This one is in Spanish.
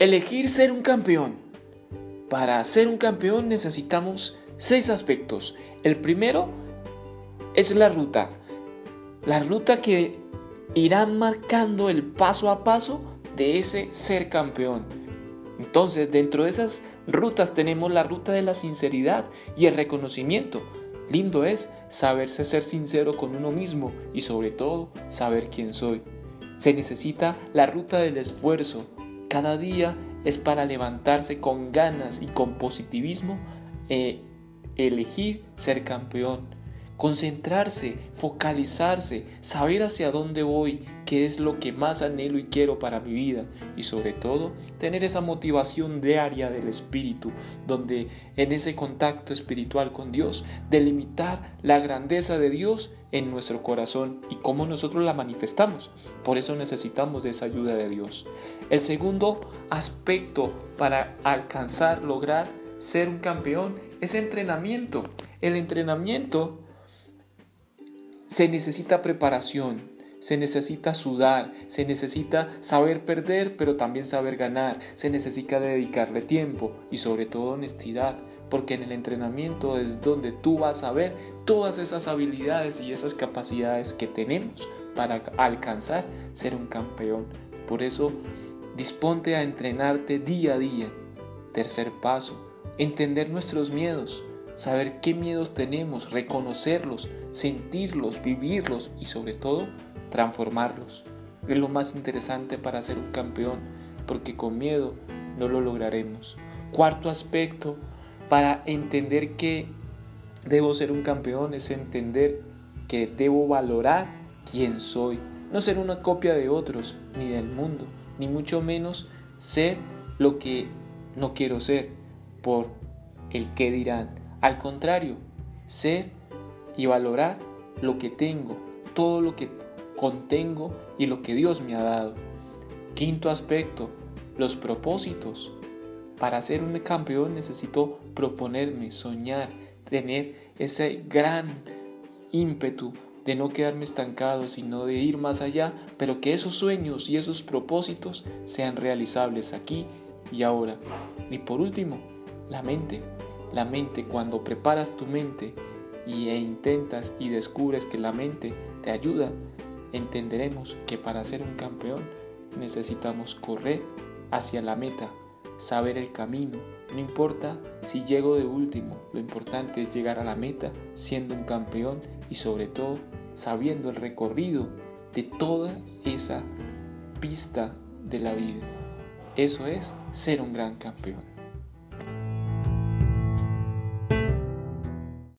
Elegir ser un campeón. Para ser un campeón necesitamos seis aspectos. El primero es la ruta. La ruta que irá marcando el paso a paso de ese ser campeón. Entonces, dentro de esas rutas tenemos la ruta de la sinceridad y el reconocimiento. Lindo es saberse ser sincero con uno mismo y sobre todo saber quién soy. Se necesita la ruta del esfuerzo, cada día es para levantarse con ganas y con positivismo e elegir ser campeón. Concentrarse, focalizarse, saber hacia dónde voy, qué es lo que más anhelo y quiero para mi vida y sobre todo tener esa motivación diaria del espíritu, donde en ese contacto espiritual con Dios delimitar la grandeza de Dios en nuestro corazón y cómo nosotros la manifestamos. Por eso necesitamos de esa ayuda de Dios. El segundo aspecto para alcanzar, lograr ser un campeón es entrenamiento. El entrenamiento se necesita preparación, se necesita sudar, se necesita saber perder, pero también saber ganar, se necesita dedicarle tiempo y sobre todo honestidad porque en el entrenamiento es donde tú vas a ver todas esas habilidades y esas capacidades que tenemos para alcanzar ser un campeón. Por eso, disponte a entrenarte día a día. Tercer paso, entender nuestros miedos, saber qué miedos tenemos, reconocerlos, sentirlos, vivirlos y sobre todo transformarlos. Es lo más interesante para ser un campeón, porque con miedo no lo lograremos. Cuarto aspecto, para entender que debo ser un campeón es entender que debo valorar quién soy, no ser una copia de otros ni del mundo, ni mucho menos ser lo que no quiero ser por el que dirán. Al contrario, ser y valorar lo que tengo, todo lo que contengo y lo que Dios me ha dado. Quinto aspecto, los propósitos. Para ser un campeón necesito proponerme, soñar, tener ese gran ímpetu de no quedarme estancado, sino de ir más allá, pero que esos sueños y esos propósitos sean realizables aquí y ahora. Y por último, la mente. La mente, cuando preparas tu mente y, e intentas y descubres que la mente te ayuda, entenderemos que para ser un campeón necesitamos correr hacia la meta saber el camino. No importa si llego de último, lo importante es llegar a la meta siendo un campeón y sobre todo sabiendo el recorrido de toda esa pista de la vida. Eso es ser un gran campeón.